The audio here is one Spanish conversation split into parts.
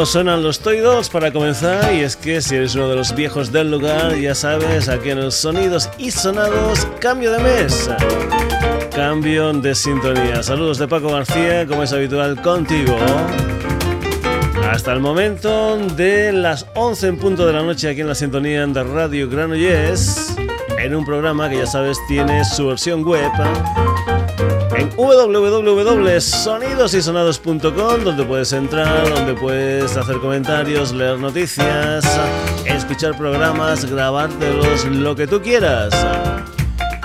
No suenan los Toy Dolls para comenzar y es que si eres uno de los viejos del lugar ya sabes aquí en los sonidos y sonados cambio de mesa. Cambio de sintonía. Saludos de Paco García, como es habitual contigo. Hasta el momento de las 11 en punto de la noche aquí en la sintonía de Radio Granollers, en un programa que ya sabes tiene su versión web en www.sonidosysonados.com donde puedes entrar, donde puedes hacer comentarios, leer noticias, escuchar programas, grabártelos, lo que tú quieras.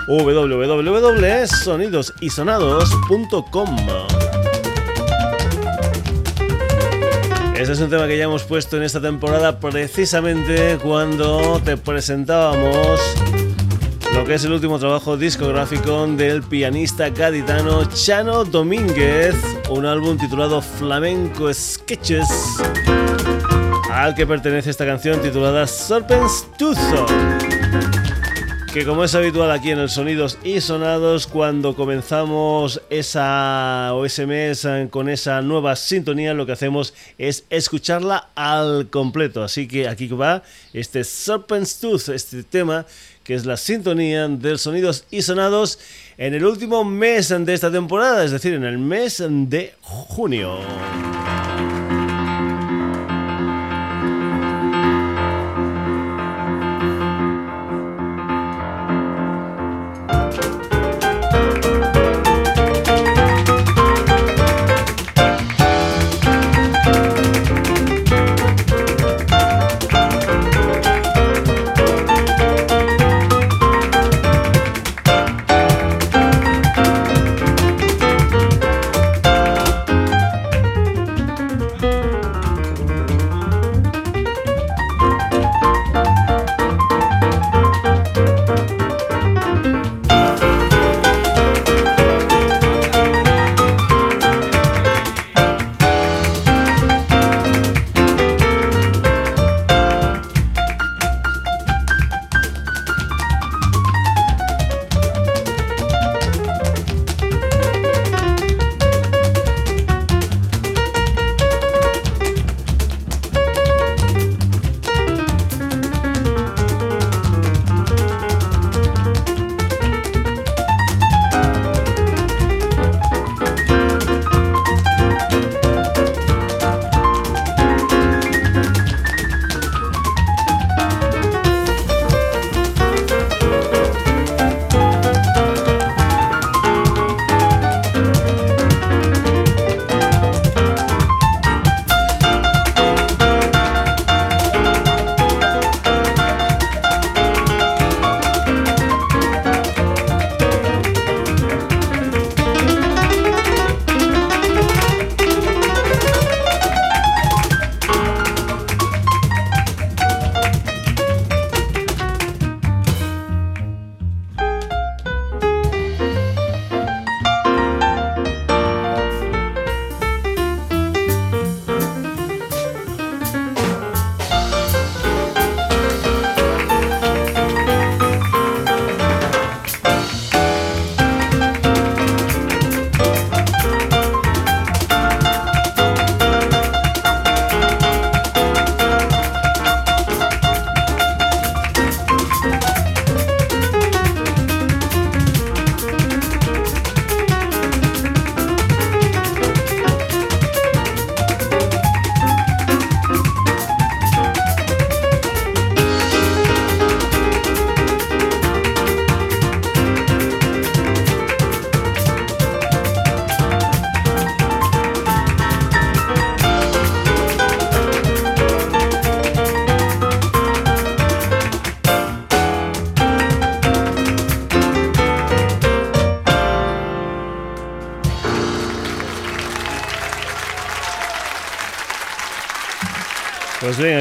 www.sonidosysonados.com Este es un tema que ya hemos puesto en esta temporada precisamente cuando te presentábamos lo que es el último trabajo discográfico del pianista gaditano Chano Domínguez, un álbum titulado Flamenco Sketches, al que pertenece esta canción titulada Serpent's Tooth que como es habitual aquí en el Sonidos y Sonados, cuando comenzamos esa o ese mes con esa nueva sintonía, lo que hacemos es escucharla al completo. Así que aquí va este Serpent's Tooth, este tema que es la sintonía del Sonidos y Sonados en el último mes de esta temporada, es decir, en el mes de junio.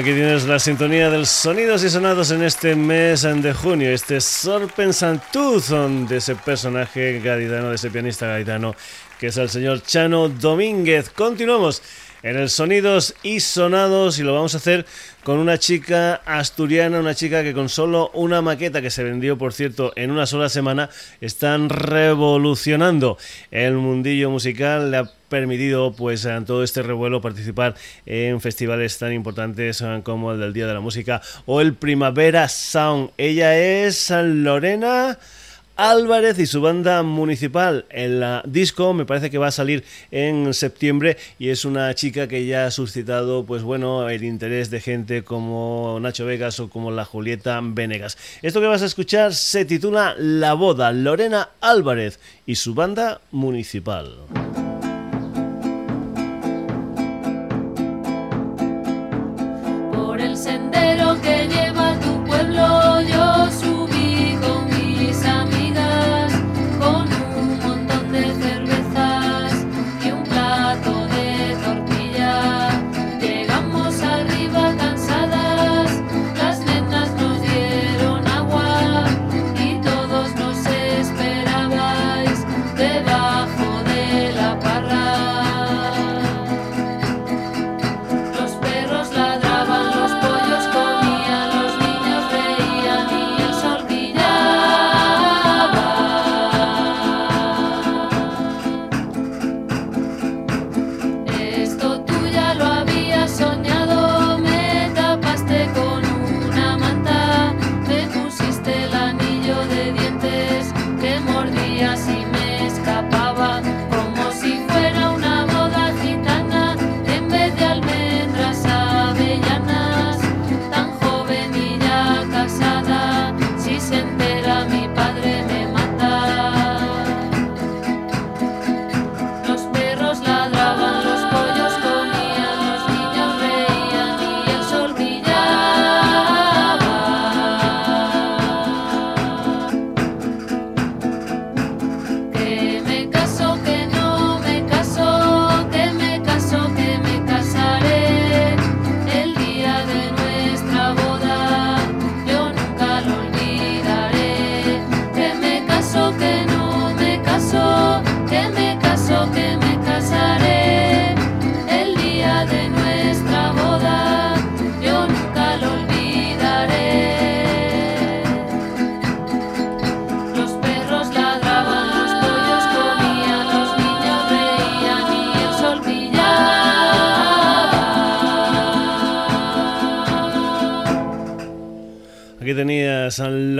Aquí tienes la sintonía de los sonidos y sonados en este mes de junio, este Sorpensantuzón de ese personaje gaditano, de ese pianista gaditano, que es el señor Chano Domínguez. Continuamos en el Sonidos y Sonados y lo vamos a hacer con una chica asturiana, una chica que con solo una maqueta que se vendió, por cierto, en una sola semana, están revolucionando el mundillo musical. Permitido pues en todo este revuelo participar en festivales tan importantes como el del Día de la Música o el Primavera Sound. Ella es Lorena Álvarez y su banda municipal. El disco me parece que va a salir en septiembre y es una chica que ya ha suscitado pues bueno el interés de gente como Nacho Vegas o como la Julieta Venegas. Esto que vas a escuchar se titula La boda, Lorena Álvarez y su banda municipal.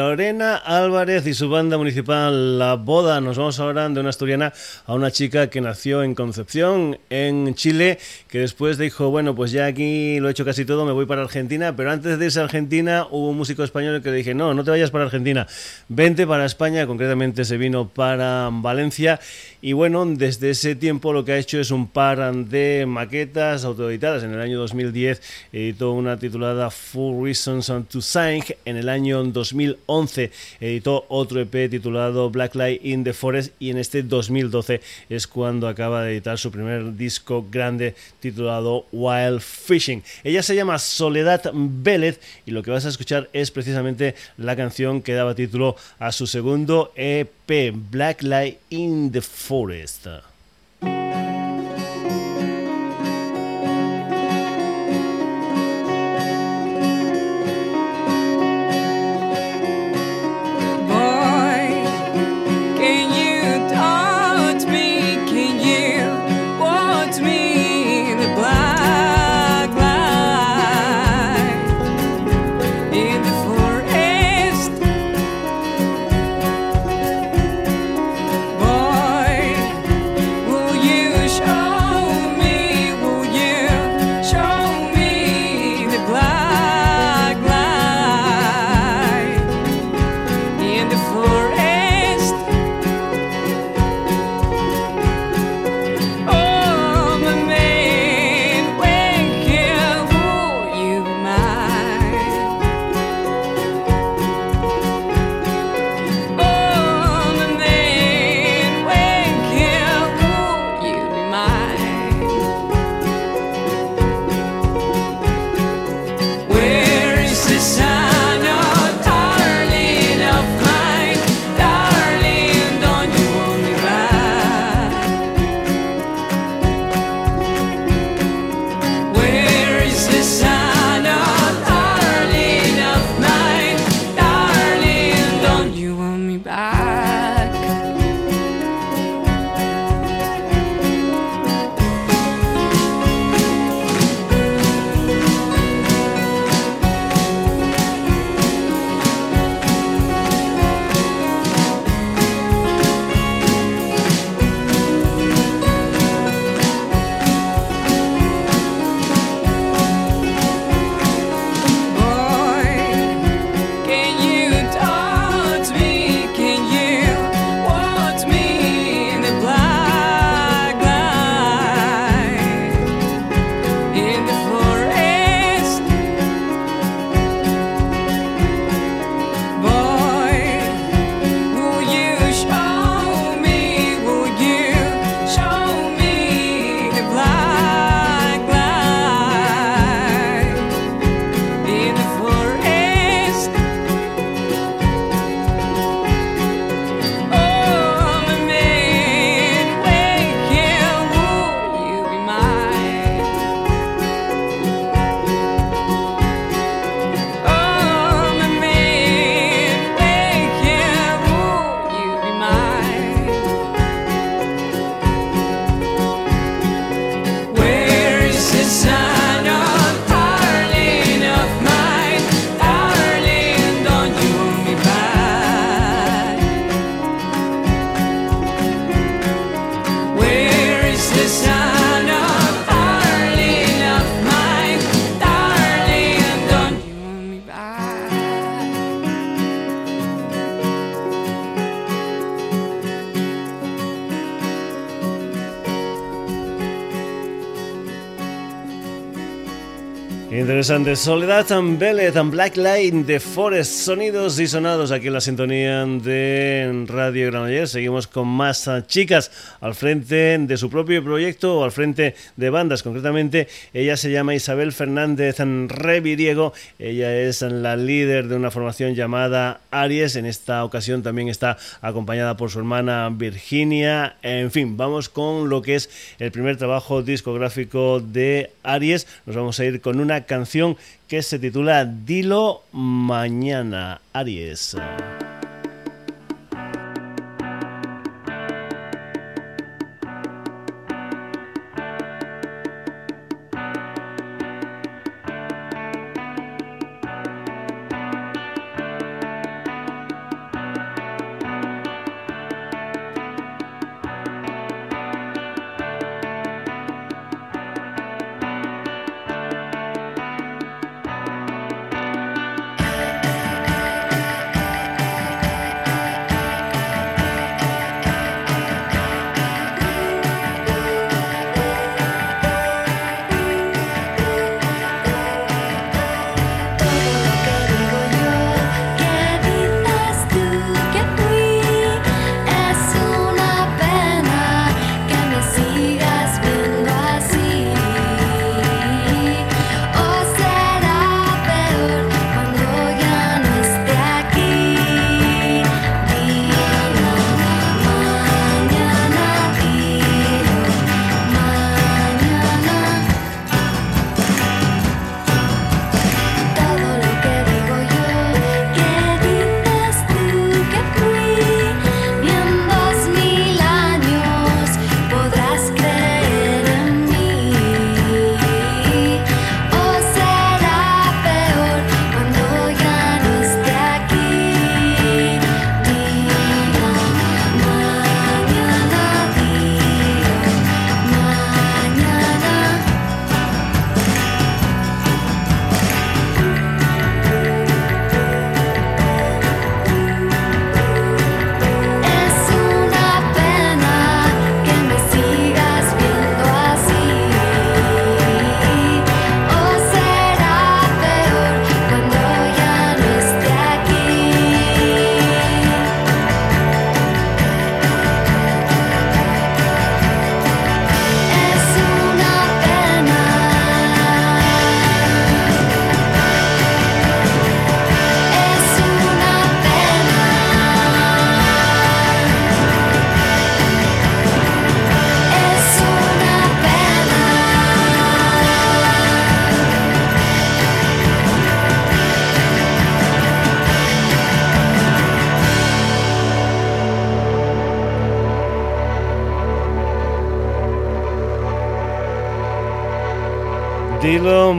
Lorena Álvarez y su banda municipal La Boda. Nos vamos ahora de una asturiana a una chica que nació en Concepción, en Chile, que después dijo, bueno, pues ya aquí lo he hecho casi todo, me voy para Argentina, pero antes de irse a Argentina hubo un músico español que le dije, no, no te vayas para Argentina, vente para España, concretamente se vino para Valencia y bueno, desde ese tiempo lo que ha hecho es un par de maquetas autoeditadas. En el año 2010 editó una titulada Full Reasons to Sing. En el año 2011 editó otro EP titulado Black Light in the Forest. Y en este 2012 es cuando acaba de editar su primer disco grande titulado Wild Fishing. Ella se llama Soledad Vélez y lo que vas a escuchar es precisamente la canción que daba título a su segundo EP, Black Light in the Forest. Interesante. Soledad and Bellet and Black Light de Forest. Sonidos y sonados aquí en la sintonía de Radio Granollers. Seguimos con más chicas al frente de su propio proyecto o al frente de bandas. Concretamente, ella se llama Isabel Fernández Reviriego. Ella es la líder de una formación llamada Aries. En esta ocasión también está acompañada por su hermana Virginia. En fin, vamos con lo que es el primer trabajo discográfico de Aries. Nos vamos a ir con una canción que se titula Dilo Mañana, Aries.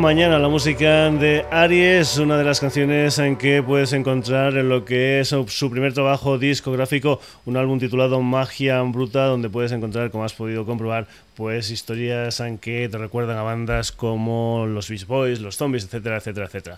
Mañana la música de Aries, una de las canciones en que puedes encontrar en lo que es su primer trabajo discográfico, un álbum titulado Magia Bruta, donde puedes encontrar, como has podido comprobar, pues historias en que te recuerdan a bandas como los Beach Boys, los Zombies, etcétera, etcétera, etcétera.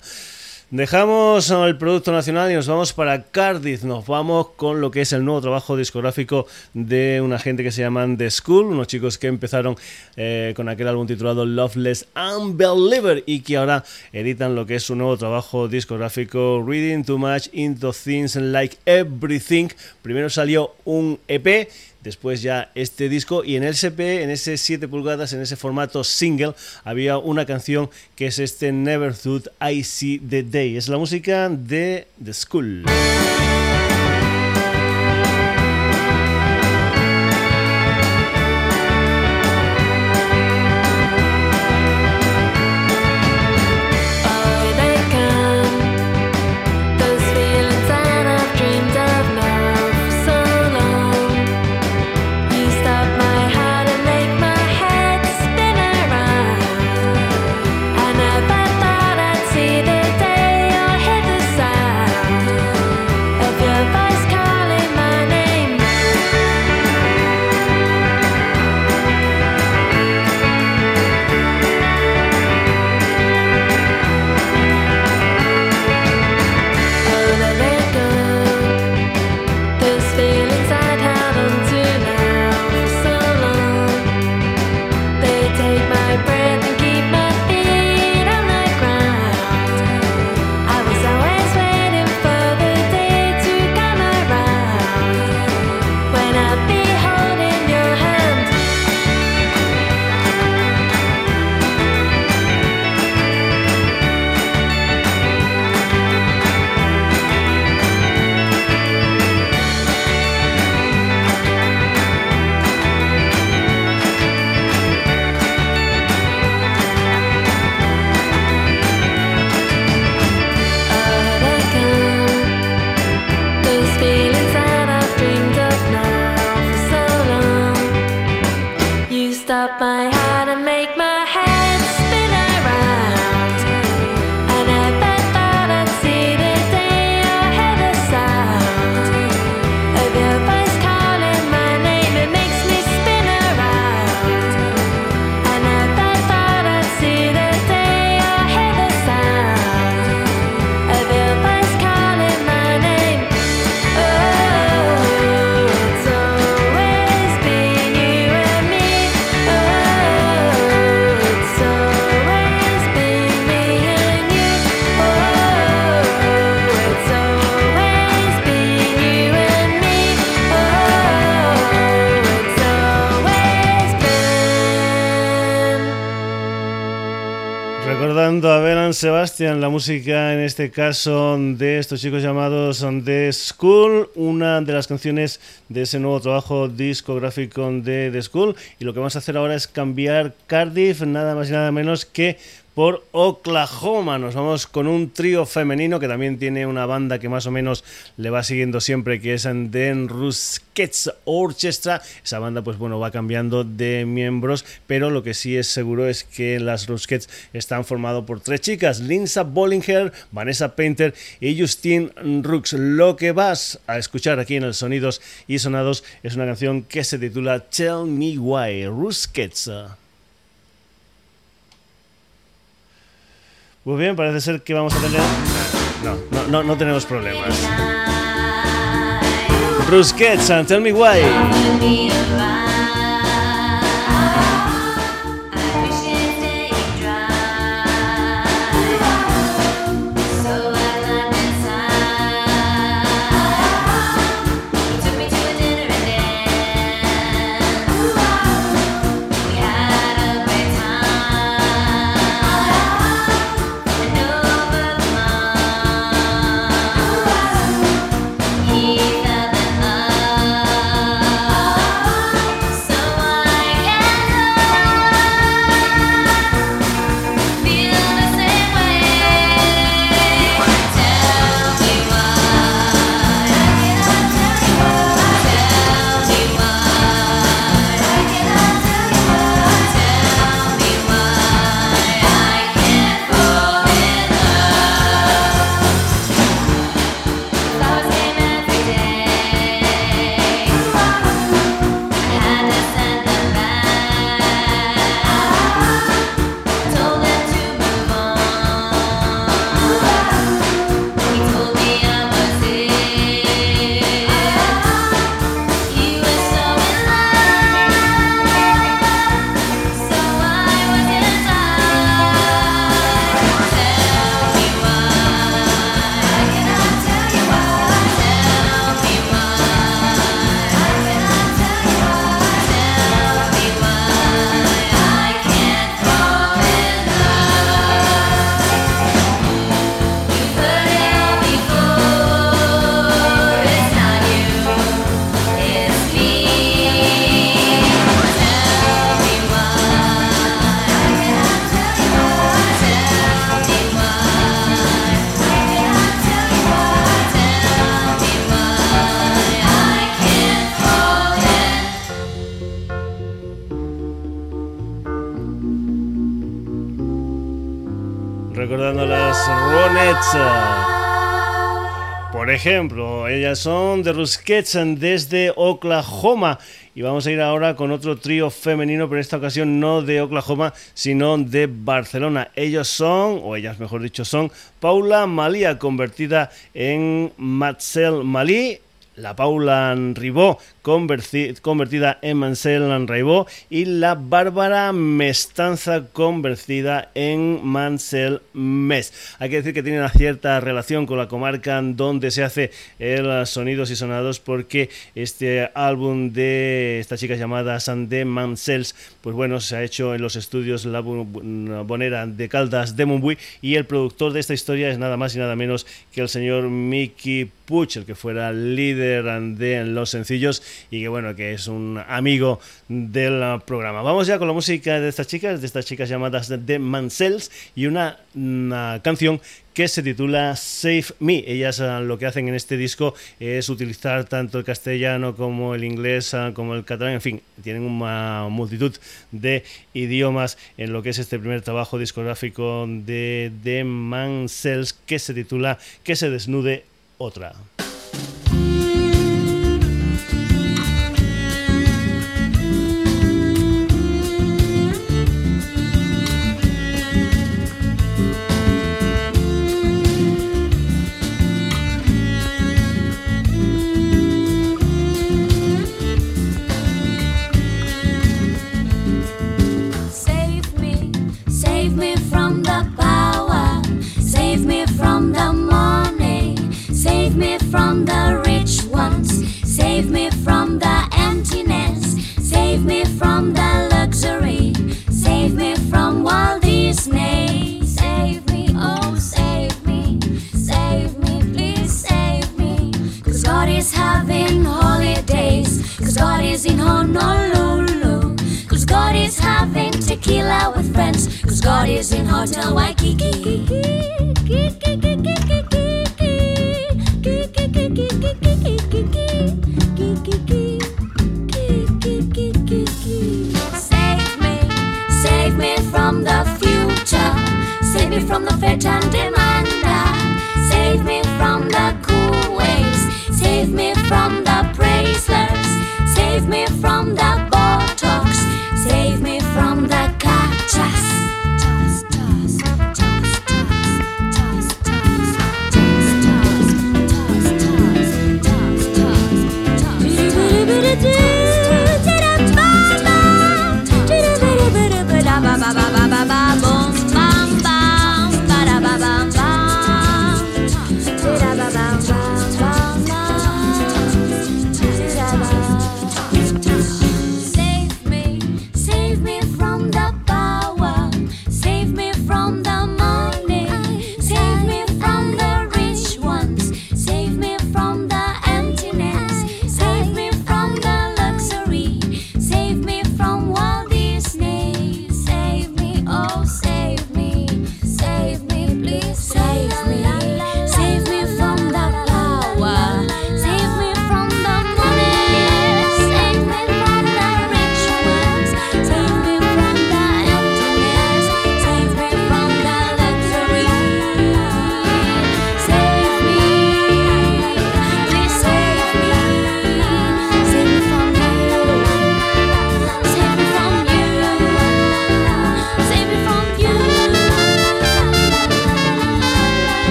Dejamos el producto nacional y nos vamos para Cardiff. Nos vamos con lo que es el nuevo trabajo discográfico de una gente que se llaman The School, unos chicos que empezaron eh, con aquel álbum titulado Loveless Unbeliever y que ahora editan lo que es su nuevo trabajo discográfico Reading Too Much Into Things Like Everything. Primero salió un EP después ya este disco y en el SP, en ese 7 pulgadas, en ese formato single, había una canción que es este Never Thought I See the Day. Es la música de The School. Sebastian, la música en este caso de estos chicos llamados The School, una de las canciones de ese nuevo trabajo discográfico de The School. Y lo que vamos a hacer ahora es cambiar Cardiff, nada más y nada menos que por Oklahoma. Nos vamos con un trío femenino que también tiene una banda que más o menos le va siguiendo siempre, que es Den Ruskets Orchestra. Esa banda, pues bueno, va cambiando de miembros, pero lo que sí es seguro es que las Ruskets están formados por tres chicas: Linsa Bollinger, Vanessa Painter y Justine Rooks. Lo que vas a escuchar aquí en el Sonidos y Sonados es una canción que se titula Tell Me Why. Ruskets. Muy bien, parece ser que vamos a tener. No, no, no, no tenemos problemas. Brusquets, and tell me why. Recordando las Ronettes. Por ejemplo, ellas son de Ruskets desde Oklahoma. Y vamos a ir ahora con otro trío femenino, pero en esta ocasión no de Oklahoma, sino de Barcelona. Ellos son, o ellas mejor dicho, son Paula Malía, convertida en Matzel Malí, la Paula Ribó, convertida en Mansell Ribó, y la Bárbara Mestanza, convertida en Mansell Mes. Hay que decir que tiene una cierta relación con la comarca donde se hace el Sonidos y Sonados, porque este álbum de esta chica llamada Sandé Mansells, pues bueno, se ha hecho en los estudios La Bonera de Caldas de Mumbuy, y el productor de esta historia es nada más y nada menos que el señor Mickey Puch, el que fuera líder de Los Sencillos y que bueno, que es un amigo del programa. Vamos ya con la música de estas chicas, de estas chicas llamadas The Mansells y una, una canción que se titula Save Me. Ellas ah, lo que hacen en este disco es utilizar tanto el castellano como el inglés, ah, como el catalán, en fin, tienen una multitud de idiomas en lo que es este primer trabajo discográfico de The Mansels que se titula Que se desnude otra. from the rich ones, save me from the emptiness, save me from the luxury, save me from Walt Disney. Save me, oh, save me, save me, please save me. Cause God is having holidays, cause God is in Honolulu, cause God is having tequila with friends, cause God is in Hotel Waikiki. Me from the fate and demanda. Save me from the cool waves. Save me from the bracelets. Save me from the botox. Save me from the cachas.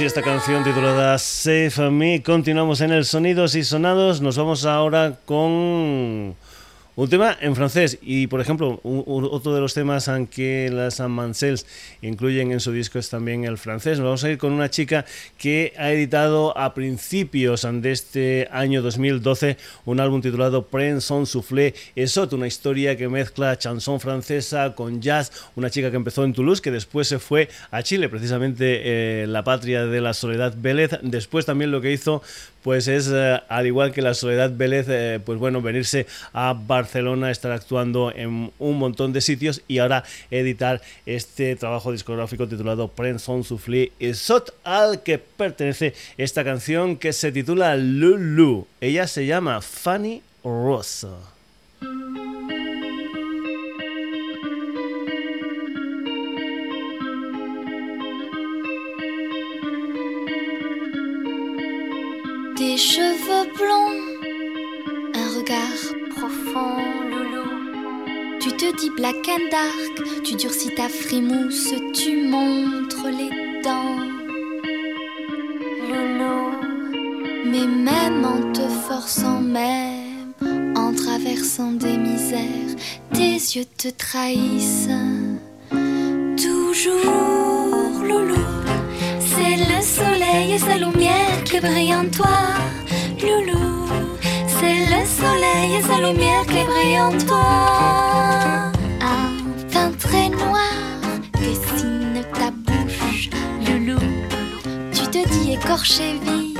Y esta canción titulada Save Me. Continuamos en el Sonidos y Sonados. Nos vamos ahora con un tema en francés y, por ejemplo, otro de los temas en que las Mansells incluyen en su disco es también el francés. Vamos a ir con una chica que ha editado a principios de este año 2012 un álbum titulado Pren son soufflé Esot, una historia que mezcla chanson francesa con jazz. Una chica que empezó en Toulouse, que después se fue a Chile, precisamente eh, la patria de la Soledad Vélez. Después también lo que hizo pues es, eh, al igual que la Soledad Vélez, eh, pues bueno, venirse a Barcelona, estar actuando en un montón de sitios y ahora editar este trabajo discográfico titulado Pren son soufflé Esot, al que pertenece esta canción que se titula Lulu. Ella se llama Fanny Rosa. Cheveux blonds, un regard profond, loulou. Tu te dis black and dark, tu durcis ta frimousse, tu montres les dents. Loulou. Mais même en te forçant, même en traversant des misères, tes yeux te trahissent. Toujours, loulou. C'est le soleil et sa lumière qui brille en toi, loulou. C'est le soleil et sa lumière qui brille en toi. Un teint très noir dessine ta bouche, loulou. Tu te dis écorché vif,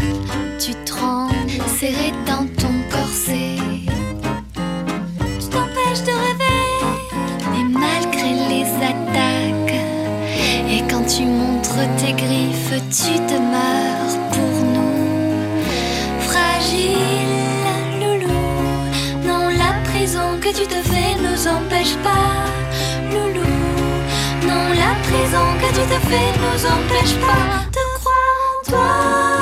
tu trembles, serré dans ton corset. Tu t'empêches de rêver, mais malgré les attaques. Et quand tu montres tes griffes, tu demeures pour empêche pas, loulou. Non, la prison que tu te fais nous empêche pas de croire en toi.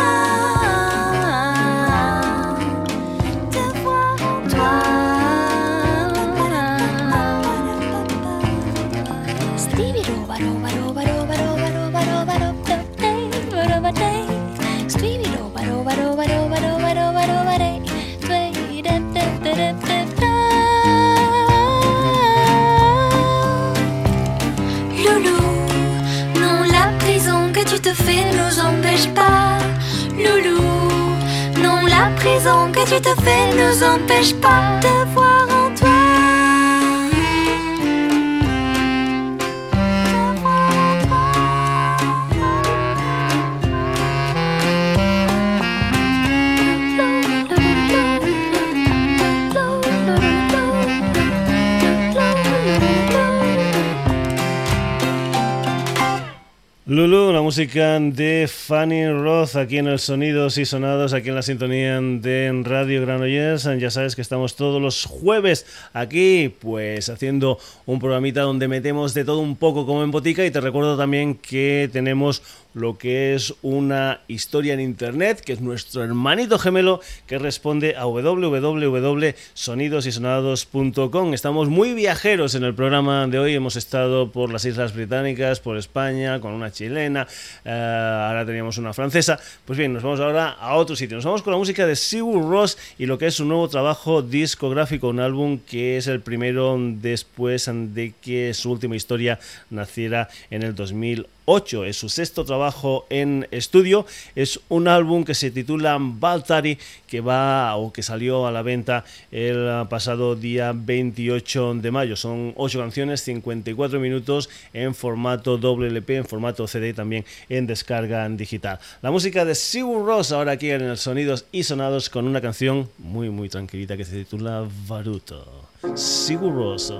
Empêche pas Loulou, non la prison que tu te fais nous empêche pas de voir Lulu, la música de Fanny Roth aquí en el Sonidos y Sonados, aquí en la sintonía de Radio Granollers. Ya sabes que estamos todos los jueves aquí, pues haciendo un programita donde metemos de todo un poco como en botica y te recuerdo también que tenemos lo que es una historia en internet, que es nuestro hermanito gemelo que responde a www.sonidosysonados.com. Estamos muy viajeros en el programa de hoy, hemos estado por las Islas Británicas, por España, con una chilena, eh, ahora teníamos una francesa. Pues bien, nos vamos ahora a otro sitio. Nos vamos con la música de Sigur Ross y lo que es su nuevo trabajo discográfico, un álbum que es el primero después de que su última historia naciera en el 2008. 8 es su sexto trabajo en estudio. Es un álbum que se titula Baltari, que va o que salió a la venta el pasado día 28 de mayo. Son 8 canciones, 54 minutos en formato doble LP, en formato CD también en descarga digital. La música de Sigur Ross ahora aquí en el Sonidos y Sonados con una canción muy muy tranquilita que se titula Baruto. Sigur Ross.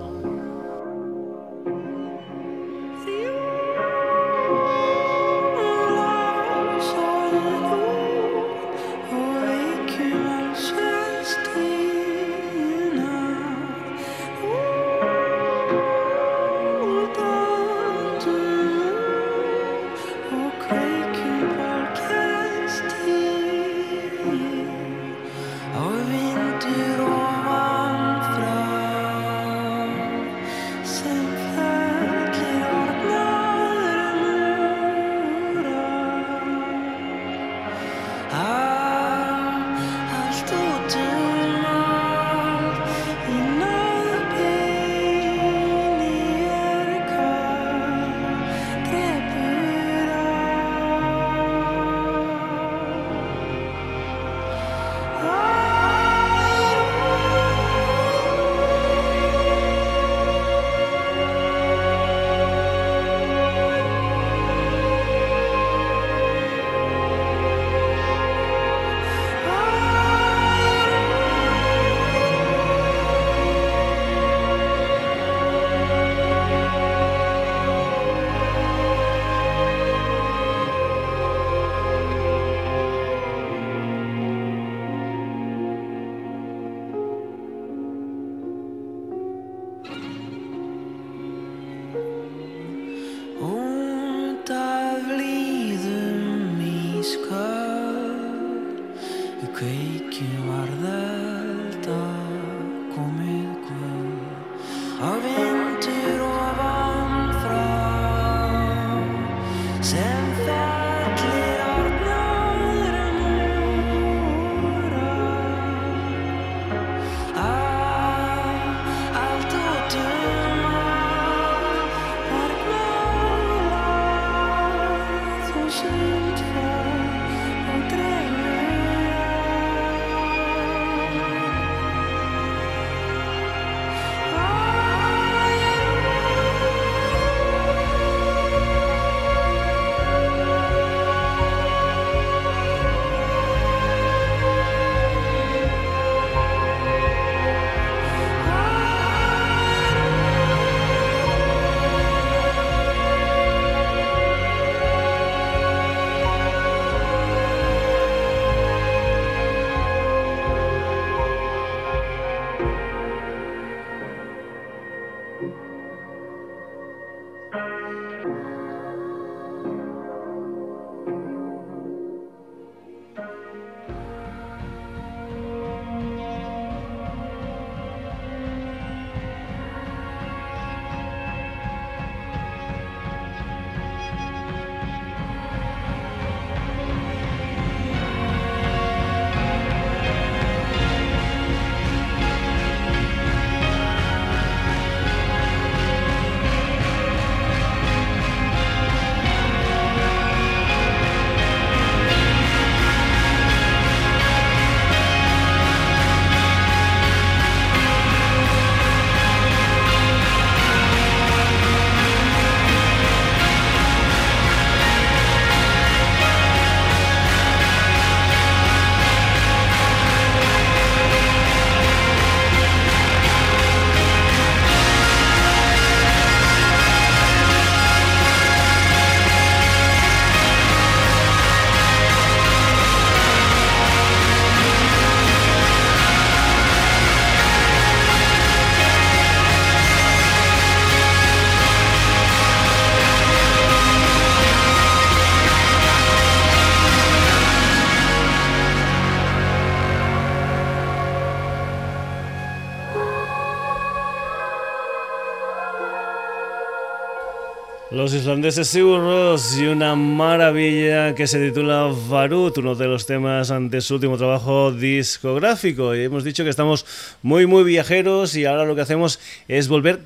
Los islandeses seguros y una maravilla que se titula Varut, uno de los temas de su último trabajo discográfico. Y hemos dicho que estamos muy, muy viajeros y ahora lo que hacemos es volver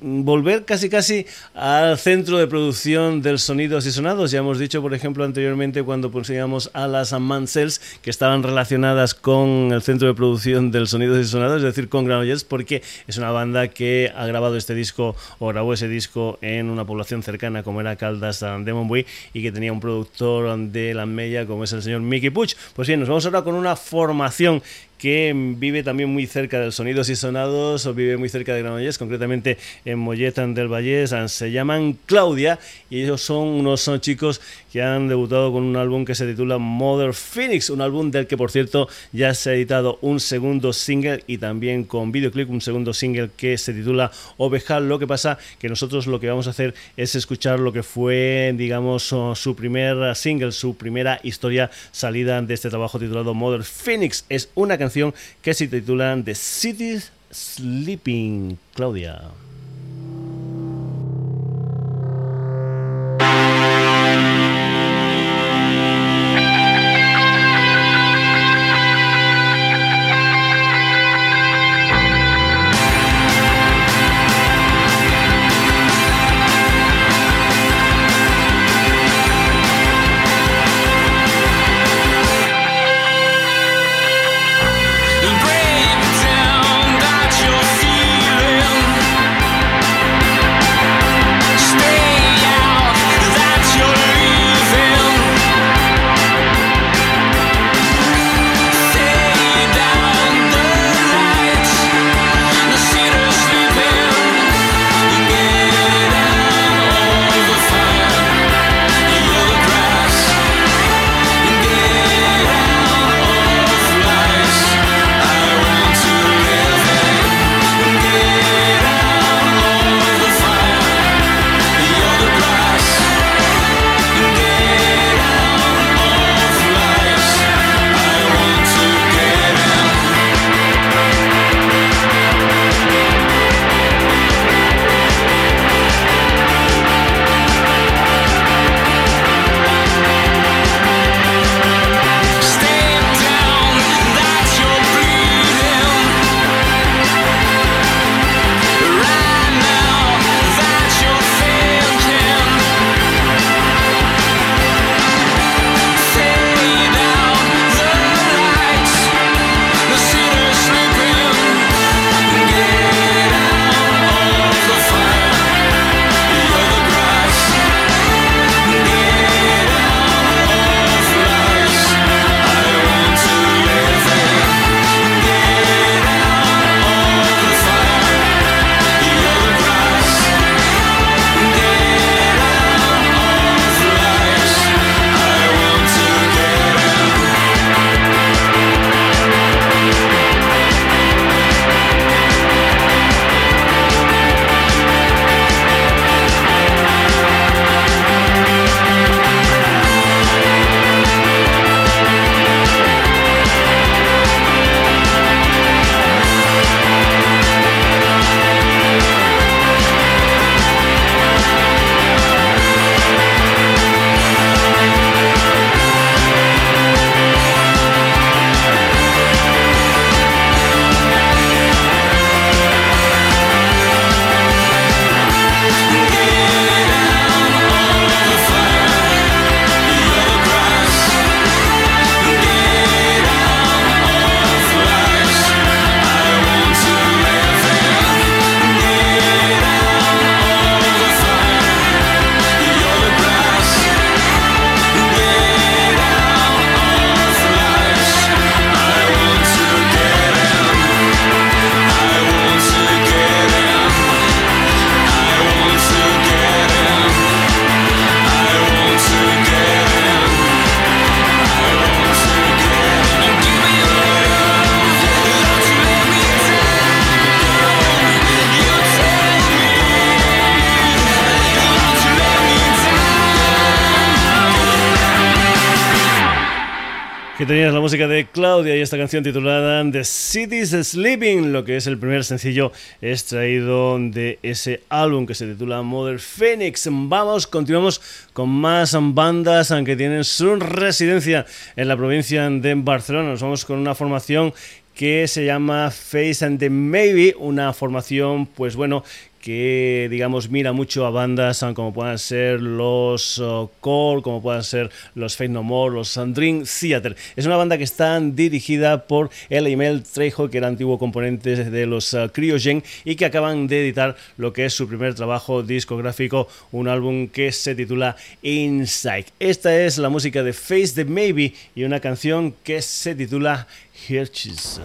volver casi casi al centro de producción del sonidos y sonados. Ya hemos dicho, por ejemplo, anteriormente cuando pusimos a las Mansells que estaban relacionadas con el centro de producción del sonidos y sonados, es decir, con Granollers, porque es una banda que ha grabado este disco o grabó ese disco en una población cercana como era Caldas de Montbui y que tenía un productor de la Mella como es el señor Mickey Puch. Pues bien, nos vamos ahora con una formación que vive también muy cerca del Sonidos y Sonados, o vive muy cerca de Granollers, concretamente en Molletan del Vallés, se llaman Claudia, y ellos son unos chicos que han debutado con un álbum que se titula Mother Phoenix, un álbum del que por cierto ya se ha editado un segundo single y también con videoclip un segundo single que se titula Oveja, lo que pasa que nosotros lo que vamos a hacer es escuchar lo que fue, digamos, su primer single, su primera historia salida de este trabajo titulado Mother Phoenix, es una que se titula The City Sleeping, Claudia. Música de Claudia y esta canción titulada The City's Sleeping, lo que es el primer sencillo extraído de ese álbum que se titula Mother Phoenix. Vamos, continuamos con más bandas que tienen su residencia en la provincia de Barcelona. Nos vamos con una formación que se llama Face and the Maybe, una formación, pues bueno, que digamos mira mucho a bandas como puedan ser los uh, como puedan ser los Fate No More, los Dream Theater. Es una banda que está dirigida por el Email Trejo, que era antiguo componente de los uh, Cryogen y que acaban de editar lo que es su primer trabajo discográfico, un álbum que se titula Inside. Esta es la música de Face the Maybe y una canción que se titula Hirches.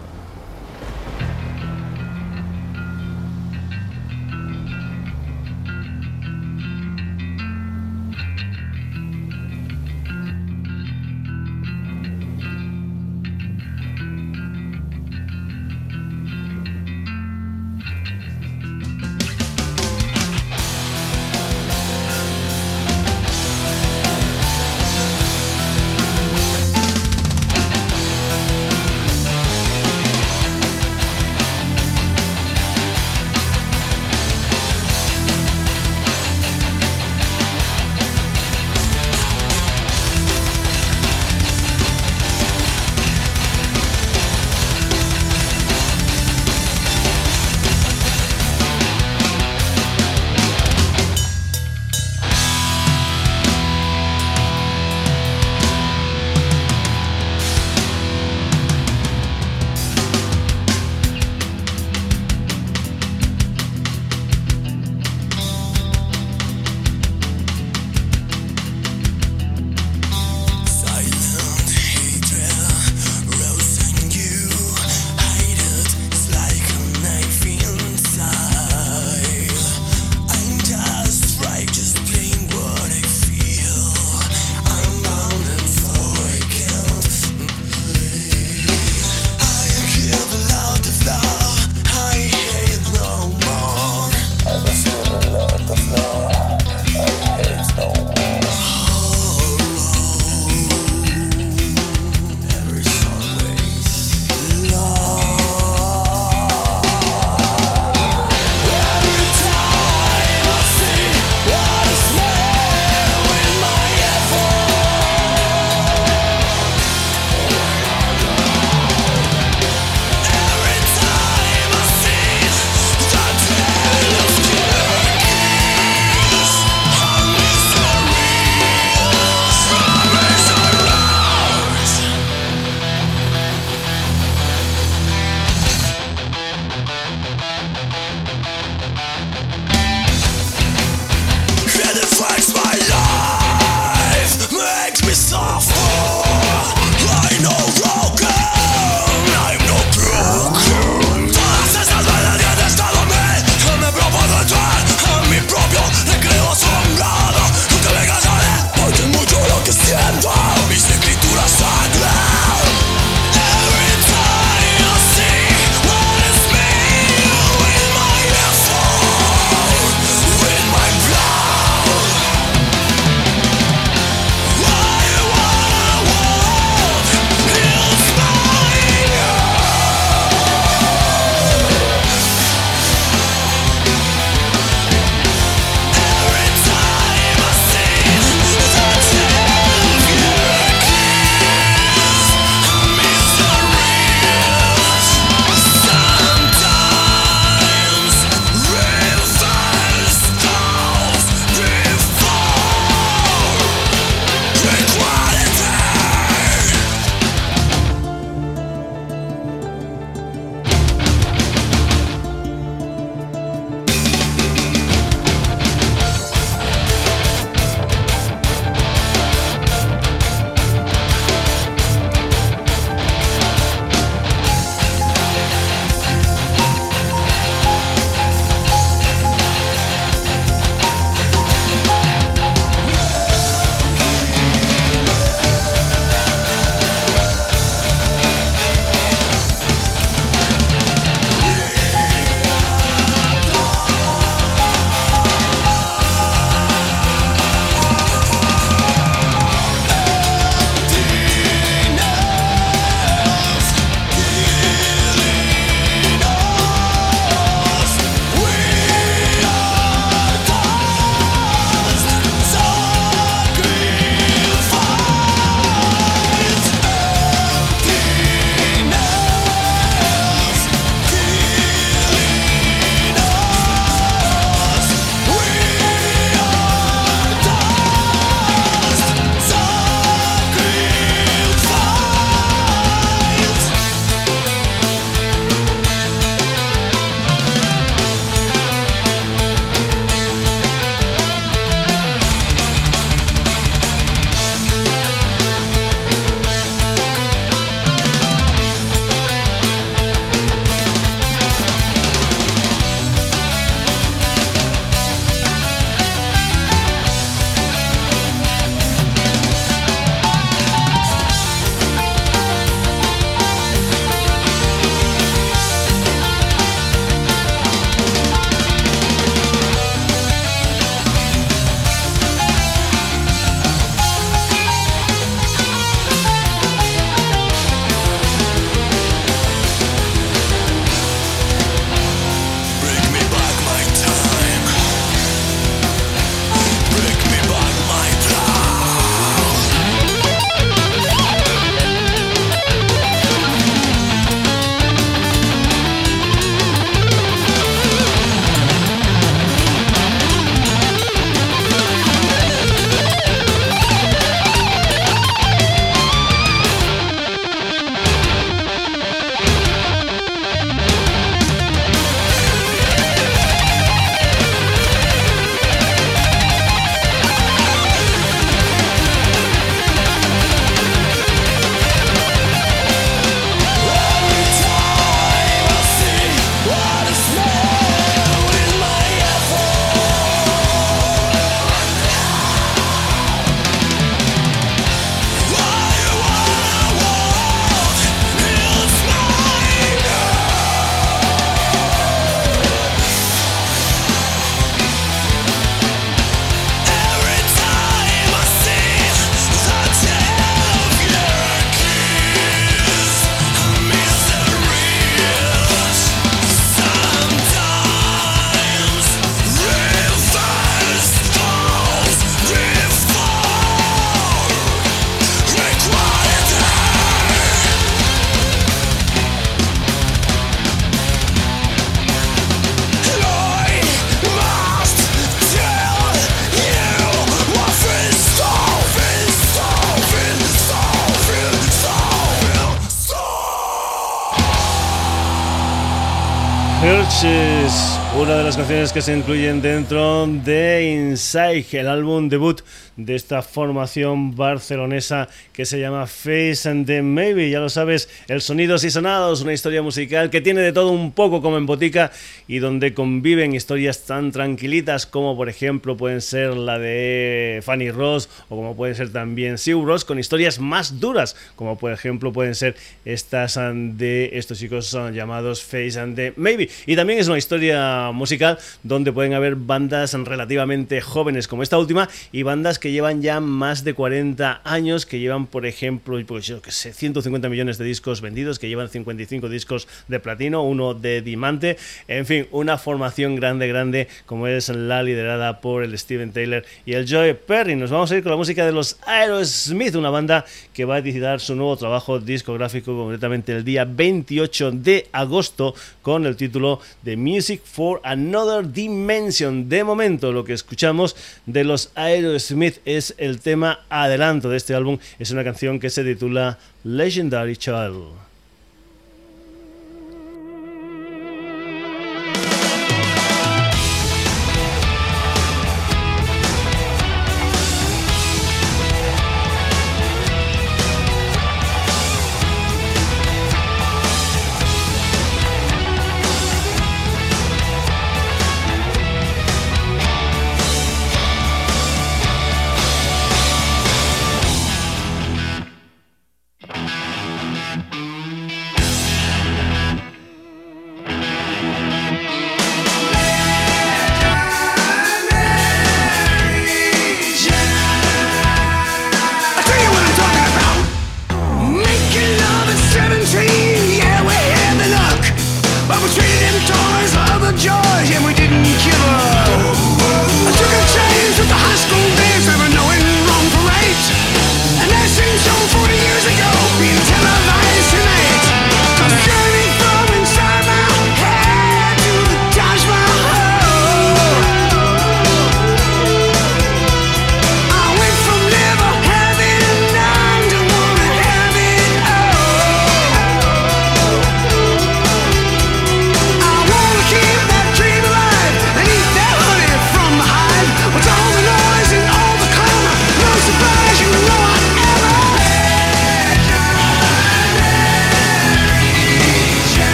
Que se incluyen dentro de Inside, el álbum debut de esta formación barcelonesa que se llama Face and the Maybe. Ya lo sabes, el Sonidos y Sonados, una historia musical que tiene de todo un poco como en botica y donde conviven historias tan tranquilitas como por ejemplo pueden ser la de Fanny Ross o como pueden ser también Sue Ross con historias más duras como por ejemplo pueden ser estas de estos chicos llamados Face and the Maybe. Y también es una historia musical donde pueden haber bandas relativamente jóvenes como esta última y bandas que llevan ya más de 40 años, que llevan, por ejemplo, pues yo que sé, 150 millones de discos vendidos, que llevan 55 discos de platino, uno de diamante, en fin, una formación grande, grande, como es la liderada por el Steven Taylor y el Joy Perry. Nos vamos a ir con la música de los Aerosmith, una banda que va a editar su nuevo trabajo discográfico, concretamente el día 28 de agosto, con el título de Music for Another Dimension. De momento, lo que escuchamos de los Aerosmith es el tema adelanto de este álbum. Es una canción que se titula Legendary Child.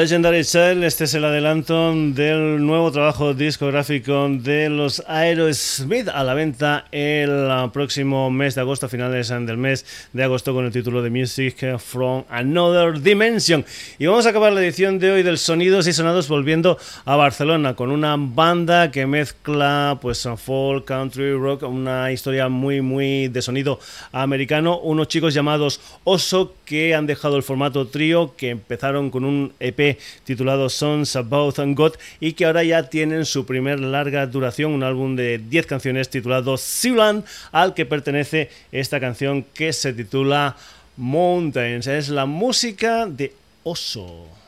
Legendary Child, este es el adelanto del nuevo trabajo discográfico de los Aerosmith a la venta el próximo mes de agosto, finales del mes de agosto, con el título de Music from Another Dimension. Y vamos a acabar la edición de hoy del Sonidos y Sonados volviendo a Barcelona con una banda que mezcla pues folk, country, rock, una historia muy muy de sonido americano, unos chicos llamados Oso que han dejado el formato trío, que empezaron con un EP titulado Songs About God y que ahora ya tienen su primer larga duración, un álbum de 10 canciones titulado Sealand, al que pertenece esta canción que se titula Mountains. Es la música de Oso.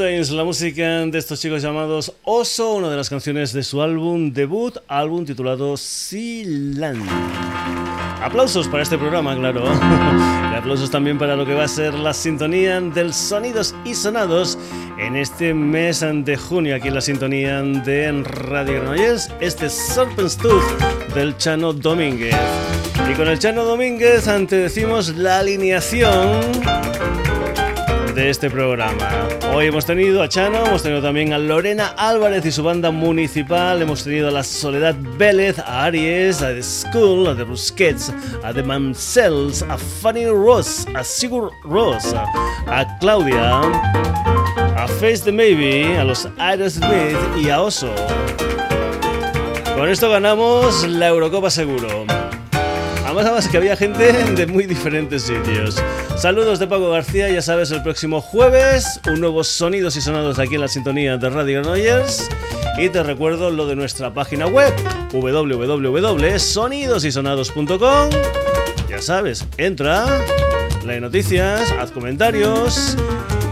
Mountains, la música de estos chicos llamados Oso, una de las canciones de su álbum debut, álbum titulado Sealand. Aplausos para este programa, claro. Y aplausos también para lo que va a ser la sintonía del Sonidos y Sonados en este mes de junio, aquí en la sintonía de Radio Granollers, este Serpent's Tooth del Chano Domínguez. Y con el Chano Domínguez ante decimos la alineación de este programa. Hoy hemos tenido a Chano, hemos tenido también a Lorena Álvarez y su banda municipal, hemos tenido a la Soledad Vélez, a Aries, a The School, a The Rusquets, a The Mansells, a Fanny Ross, a Sigur Ross, a Claudia, a Face the Maybe, a los Aerosmith y a Oso. Con esto ganamos la Eurocopa seguro. Además, además que había gente de muy diferentes sitios. Saludos de Paco García, ya sabes, el próximo jueves, un nuevo Sonidos y Sonados aquí en la sintonía de Radio Noyers. Y te recuerdo lo de nuestra página web, www.sonidosysonados.com. Ya sabes, entra, lee noticias, haz comentarios,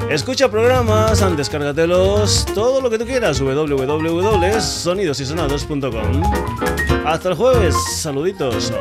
escucha programas, descárgatelos, todo lo que tú quieras, www.sonidosysonados.com. Hasta el jueves, saluditos.